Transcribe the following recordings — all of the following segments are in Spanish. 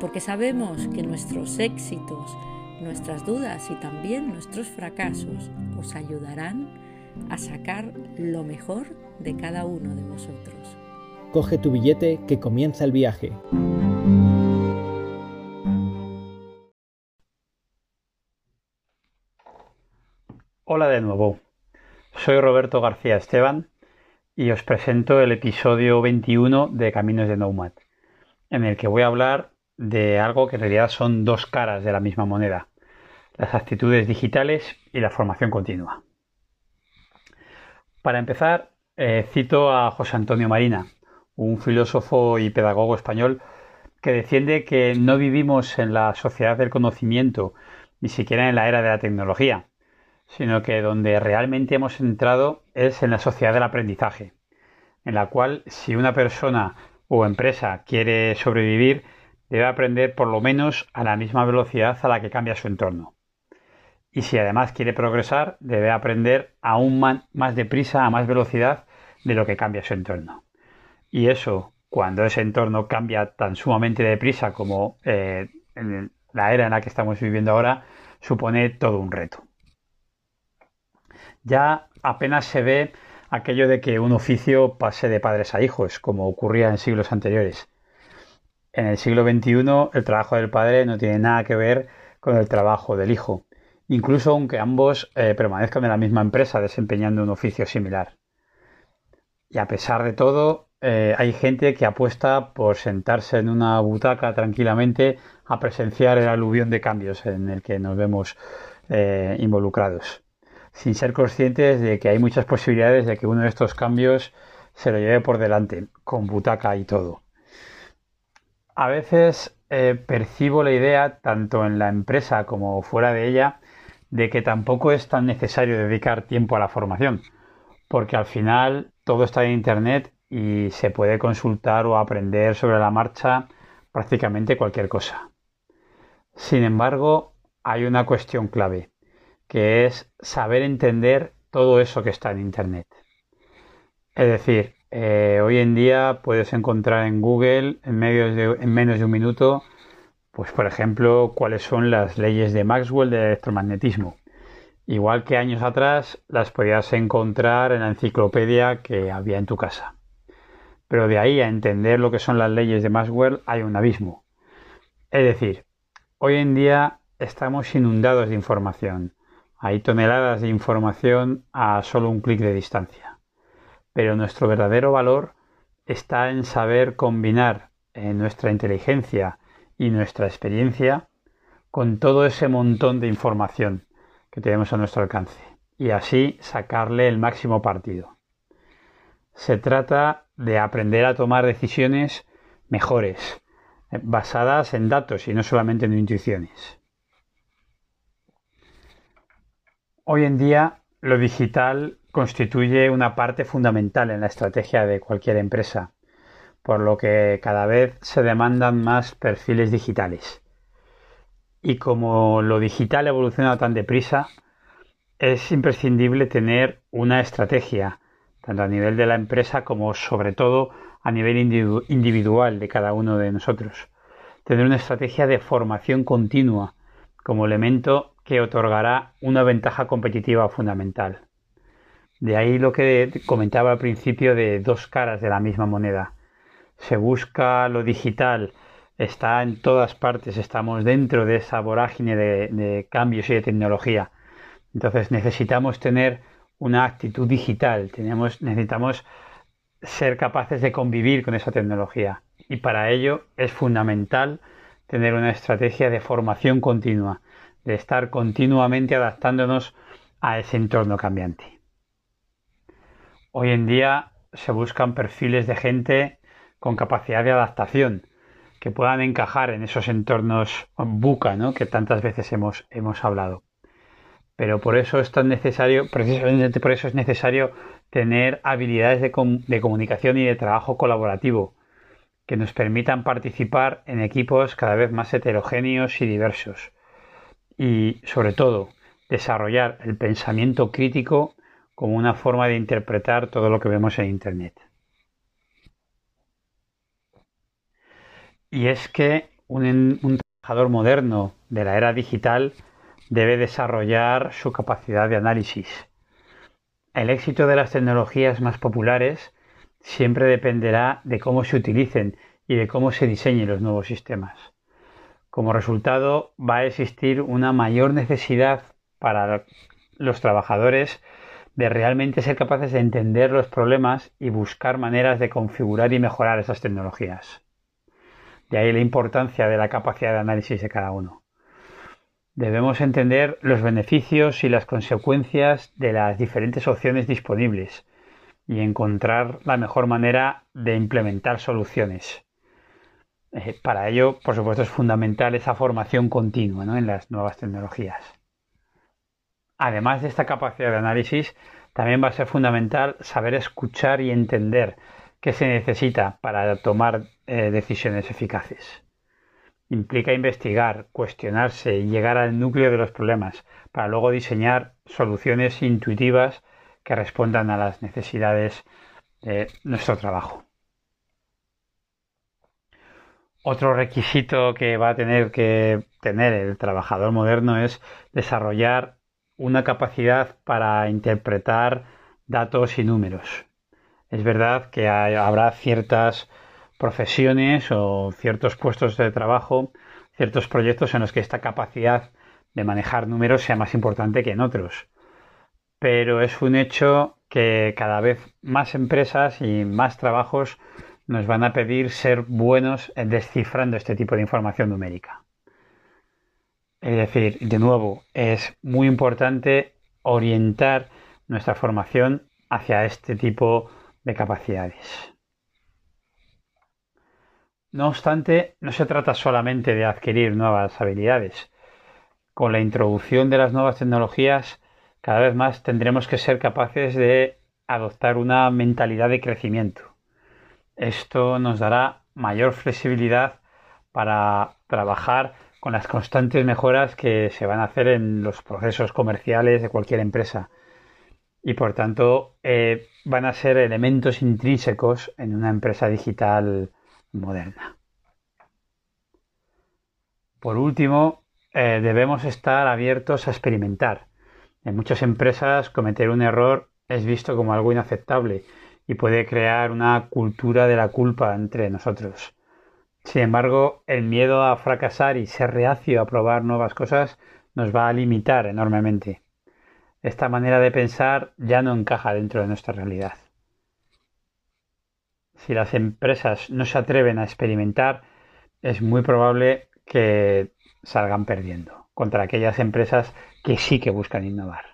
porque sabemos que nuestros éxitos, nuestras dudas y también nuestros fracasos os ayudarán a sacar lo mejor de cada uno de vosotros. Coge tu billete que comienza el viaje. Hola de nuevo. Soy Roberto García Esteban y os presento el episodio 21 de Caminos de Nomad, en el que voy a hablar de algo que en realidad son dos caras de la misma moneda, las actitudes digitales y la formación continua. Para empezar, eh, cito a José Antonio Marina, un filósofo y pedagogo español que defiende que no vivimos en la sociedad del conocimiento, ni siquiera en la era de la tecnología, sino que donde realmente hemos entrado es en la sociedad del aprendizaje, en la cual si una persona o empresa quiere sobrevivir, debe aprender por lo menos a la misma velocidad a la que cambia su entorno. Y si además quiere progresar, debe aprender aún más deprisa, a más velocidad de lo que cambia su entorno. Y eso, cuando ese entorno cambia tan sumamente deprisa como eh, en la era en la que estamos viviendo ahora, supone todo un reto. Ya apenas se ve aquello de que un oficio pase de padres a hijos, como ocurría en siglos anteriores en el siglo XXI el trabajo del padre no tiene nada que ver con el trabajo del hijo, incluso aunque ambos eh, permanezcan en la misma empresa desempeñando un oficio similar. Y a pesar de todo, eh, hay gente que apuesta por sentarse en una butaca tranquilamente a presenciar el aluvión de cambios en el que nos vemos eh, involucrados, sin ser conscientes de que hay muchas posibilidades de que uno de estos cambios se lo lleve por delante, con butaca y todo. A veces eh, percibo la idea, tanto en la empresa como fuera de ella, de que tampoco es tan necesario dedicar tiempo a la formación, porque al final todo está en Internet y se puede consultar o aprender sobre la marcha prácticamente cualquier cosa. Sin embargo, hay una cuestión clave, que es saber entender todo eso que está en Internet. Es decir, eh, hoy en día puedes encontrar en Google en, en menos de un minuto, pues por ejemplo, cuáles son las leyes de Maxwell del electromagnetismo. Igual que años atrás las podías encontrar en la enciclopedia que había en tu casa. Pero de ahí a entender lo que son las leyes de Maxwell hay un abismo. Es decir, hoy en día estamos inundados de información. Hay toneladas de información a solo un clic de distancia pero nuestro verdadero valor está en saber combinar eh, nuestra inteligencia y nuestra experiencia con todo ese montón de información que tenemos a nuestro alcance y así sacarle el máximo partido. Se trata de aprender a tomar decisiones mejores, eh, basadas en datos y no solamente en intuiciones. Hoy en día lo digital constituye una parte fundamental en la estrategia de cualquier empresa, por lo que cada vez se demandan más perfiles digitales. Y como lo digital evoluciona tan deprisa, es imprescindible tener una estrategia, tanto a nivel de la empresa como sobre todo a nivel individual de cada uno de nosotros. Tener una estrategia de formación continua como elemento que otorgará una ventaja competitiva fundamental. De ahí lo que comentaba al principio de dos caras de la misma moneda. Se busca lo digital, está en todas partes, estamos dentro de esa vorágine de, cambios y de tecnología. Entonces necesitamos tener una actitud digital, tenemos, necesitamos ser capaces de convivir con esa tecnología. Y para ello es fundamental tener una estrategia de formación continua, de estar continuamente adaptándonos a ese entorno cambiante. Hoy en día se buscan perfiles de gente con capacidad de adaptación, que puedan encajar en esos entornos buca, ¿no? Que tantas veces hemos, hemos hablado. Pero por eso es tan necesario, precisamente por eso es necesario tener habilidades de, de comunicación y de trabajo colaborativo que nos permitan participar en equipos cada vez más heterogéneos y diversos. Y sobre todo, desarrollar el pensamiento crítico como una forma de interpretar todo lo que vemos en Internet. Y es que un, trabajador moderno de la era digital debe desarrollar su capacidad de análisis. El éxito de las tecnologías más populares siempre dependerá de cómo se utilicen y de cómo se diseñen los nuevos sistemas. Como resultado, va a existir una mayor necesidad para los trabajadores de realmente ser capaces de entender los problemas y buscar maneras de configurar y mejorar esas tecnologías. De ahí la importancia de la capacidad de análisis de cada uno. Debemos entender los beneficios y las consecuencias de las diferentes opciones disponibles y encontrar la mejor manera de implementar soluciones. Eh, para ello, por supuesto, es fundamental esa formación continua en las nuevas tecnologías. Además de esta capacidad de análisis, también va a ser fundamental saber escuchar y entender qué se necesita para tomar eh, decisiones eficaces. Implica investigar, cuestionarse y llegar al núcleo de los problemas para luego diseñar soluciones intuitivas que respondan a las necesidades de nuestro trabajo. Otro requisito que va a tener que tener el trabajador moderno es desarrollar una capacidad para interpretar datos y números. Es verdad que habrá ciertas profesiones o ciertos puestos de trabajo, ciertos proyectos en los que esta capacidad de manejar números sea más importante que en otros. Pero es un hecho que cada vez más empresas y más trabajos nos van a pedir ser buenos en descifrando este tipo de información numérica. Es decir, de nuevo, es muy importante orientar nuestra formación hacia este tipo de capacidades. No obstante, no se trata solamente de adquirir nuevas habilidades. Con la introducción de las nuevas tecnologías, cada vez más tendremos que ser capaces de adoptar una mentalidad de crecimiento esto nos dará mayor flexibilidad para trabajar con las constantes mejoras que se van a hacer en los procesos comerciales de cualquier empresa. Y por tanto eh, van a ser elementos intrínsecos en una empresa digital moderna. Por último, eh, debemos estar abiertos a experimentar. En muchas empresas cometer un error es visto como algo inaceptable y puede crear una cultura de la culpa entre nosotros. Sin embargo, el miedo a fracasar y ser reacio a probar nuevas cosas nos va a limitar enormemente. Esta manera de pensar ya no encaja dentro de nuestra realidad. Si las empresas no se atreven a experimentar, es muy probable que salgan perdiendo contra aquellas empresas que sí que buscan innovar.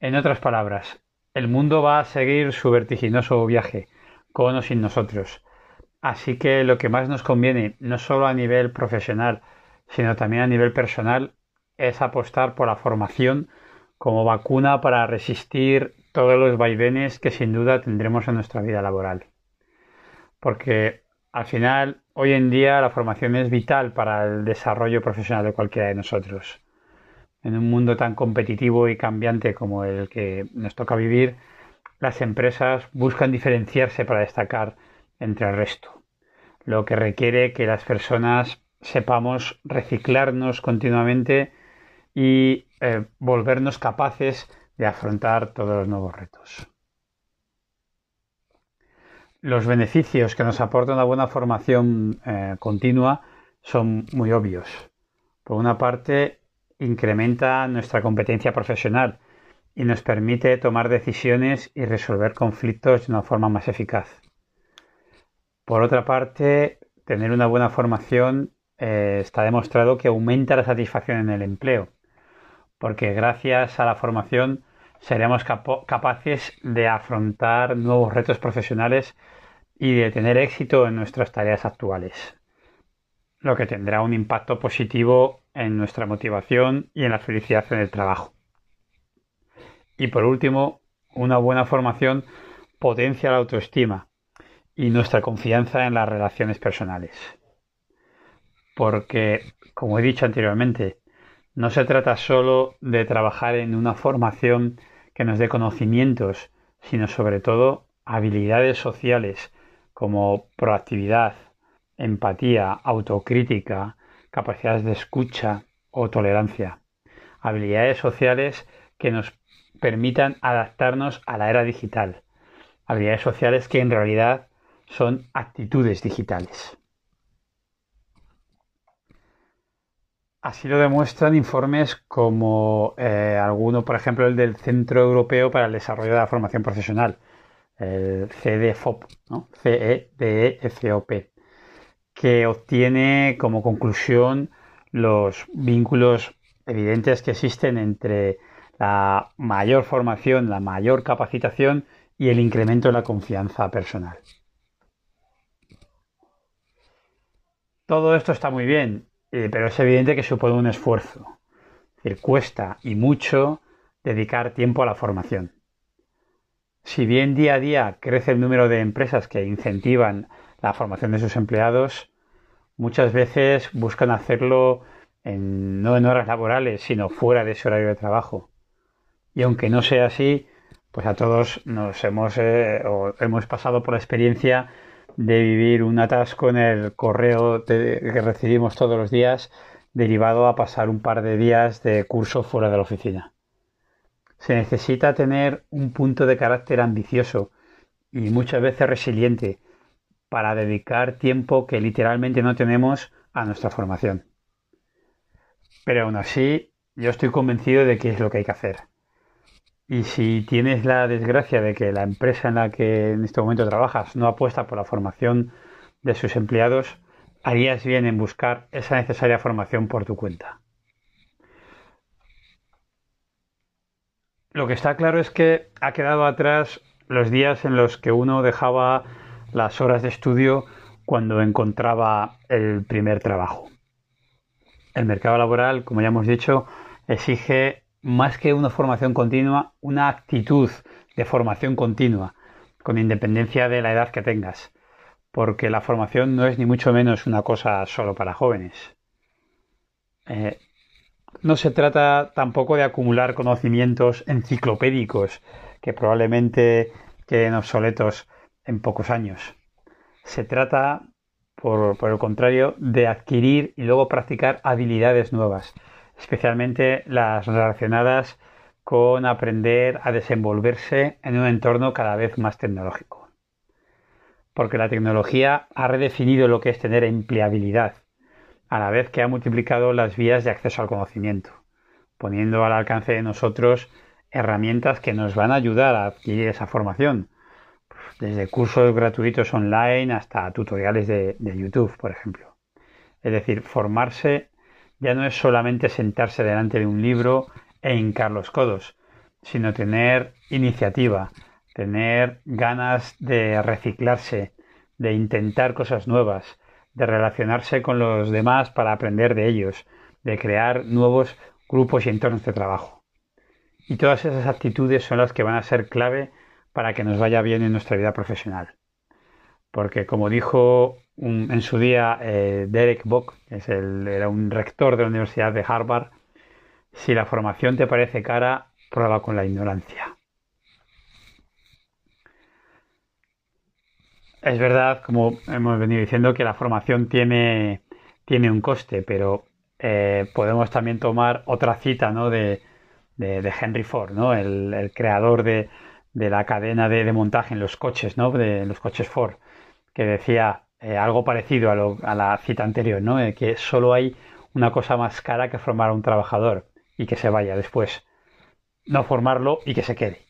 En otras palabras, el mundo va a seguir su vertiginoso viaje, con o sin nosotros. Así que lo que más nos conviene, no solo a nivel profesional, sino también a nivel personal, es apostar por la formación como vacuna para resistir todos los vaivenes que sin duda tendremos en nuestra vida laboral. Porque al final, hoy en día, la formación es vital para el desarrollo profesional de cualquiera de nosotros en un mundo tan competitivo y cambiante como el que nos toca vivir, las empresas buscan diferenciarse para destacar entre el resto, lo que requiere que las personas sepamos reciclarnos continuamente y eh, volvernos capaces de afrontar todos los nuevos retos. Los beneficios que nos aporta una buena formación eh, continua son muy obvios. Por una parte, incrementa nuestra competencia profesional y nos permite tomar decisiones y resolver conflictos de una forma más eficaz. Por otra parte, tener una buena formación eh, está demostrado que aumenta la satisfacción en el empleo, porque gracias a la formación seremos capaces de afrontar nuevos retos profesionales y de tener éxito en nuestras tareas actuales, lo que tendrá un impacto positivo en nuestra motivación y en la felicidad en el trabajo. Y por último, una buena formación potencia la autoestima y nuestra confianza en las relaciones personales. Porque, como he dicho anteriormente, no se trata solo de trabajar en una formación que nos dé conocimientos, sino sobre todo habilidades sociales como proactividad, empatía, autocrítica, capacidades de escucha o tolerancia. Habilidades sociales que nos permitan adaptarnos a la era digital. Habilidades sociales que en realidad son actitudes digitales. Así lo demuestran informes como eh, alguno, por ejemplo, el del Centro Europeo para el Desarrollo de la Formación Profesional, el CDFOP, ¿no? CEDEFOP, que obtiene como conclusión los vínculos evidentes que existen entre la mayor formación, la mayor capacitación y el incremento de la confianza personal. Todo esto está muy bien, eh, pero es evidente que supone un esfuerzo. Es decir, cuesta y mucho dedicar tiempo a la formación. Si bien día a día crece el número de empresas que incentivan la formación de sus empleados, muchas veces buscan hacerlo no en horas laborales, sino fuera de ese horario de trabajo. Y aunque no sea así, pues a todos nos hemos, eh, hemos pasado por la experiencia de vivir un atasco en el correo que recibimos todos los días, derivado a pasar un par de días de curso fuera de la oficina. Se necesita tener un punto de carácter ambicioso y muchas veces resiliente para dedicar tiempo que literalmente no tenemos a nuestra formación. Pero aún así, yo estoy convencido de que es lo que hay que hacer. Y si tienes la desgracia de que la empresa en la que en este momento trabajas no apuesta por la formación de sus empleados, harías bien en buscar esa necesaria formación por tu cuenta. Lo que está claro es que ha quedado atrás los días en los que uno dejaba las horas de estudio cuando encontraba el primer trabajo. El mercado laboral, como ya hemos dicho, exige más que una formación continua, una actitud de formación continua, con independencia de la edad que tengas, porque la formación no es ni mucho menos una cosa solo para jóvenes. Eh, no se trata tampoco de acumular conocimientos enciclopédicos que probablemente queden obsoletos en pocos años. Se trata, por el contrario, de adquirir y luego practicar habilidades nuevas especialmente las relacionadas con aprender a desenvolverse en un entorno cada vez más tecnológico. Porque la tecnología ha redefinido lo que es tener empleabilidad, a la vez que ha multiplicado las vías de acceso al conocimiento, poniendo al alcance de nosotros herramientas que nos van a ayudar a adquirir esa formación, desde cursos gratuitos online hasta tutoriales de, de YouTube, por ejemplo. Es decir, formarse ya no es solamente sentarse delante de un libro e hincar los codos, sino tener iniciativa, tener ganas de reciclarse, de intentar cosas nuevas, de relacionarse con los demás para aprender de ellos, de crear nuevos grupos y entornos de trabajo. Y todas esas actitudes son las que van a ser clave para que nos vaya bien en nuestra vida profesional. Porque como dijo en su día eh, Derek Bock, que es el, era un rector de la Universidad de Harvard, si la formación te parece cara, prueba con la ignorancia. Es verdad, como hemos venido diciendo, que la formación tiene, tiene un coste, pero eh, podemos también tomar otra cita ¿no? de, Henry Ford, ¿no? el, creador de, de, la cadena de, montaje en los coches, ¿no? de los coches Ford, que decía eh, algo parecido a, la cita anterior, ¿no? que solo hay una cosa más cara que formar a un trabajador y que se vaya después. No formarlo y que se quede.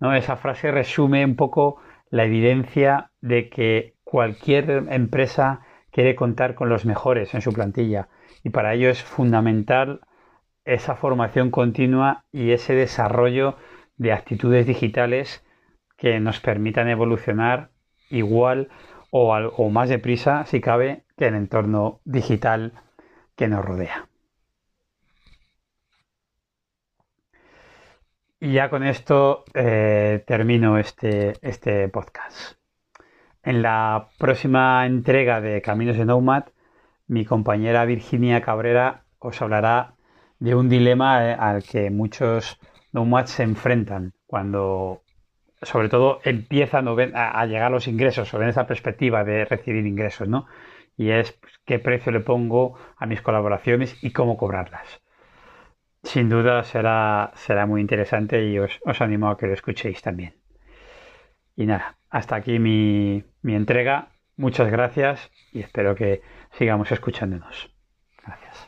¿no? Esa frase resume un poco la evidencia de que cualquier empresa quiere contar con los mejores en su plantilla y para ello es fundamental esa formación continua y ese desarrollo de actitudes digitales que nos permitan evolucionar igual o, o más deprisa, si cabe, que el entorno digital que nos rodea. Y ya con esto eh, termino este, este podcast. En la próxima entrega de Caminos de Nomad, mi compañera Virginia Cabrera os hablará de un dilema eh, al que muchos nomads se enfrentan cuando, sobre todo, empiezan a, llegar los ingresos ven esa perspectiva de recibir ingresos, ¿no? Y es pues, qué precio le pongo a mis colaboraciones y cómo cobrarlas. Sin duda será, será muy interesante y os, animo a que lo escuchéis también. Y nada, hasta aquí mi, mi entrega. Muchas gracias y espero que sigamos escuchándonos. Gracias.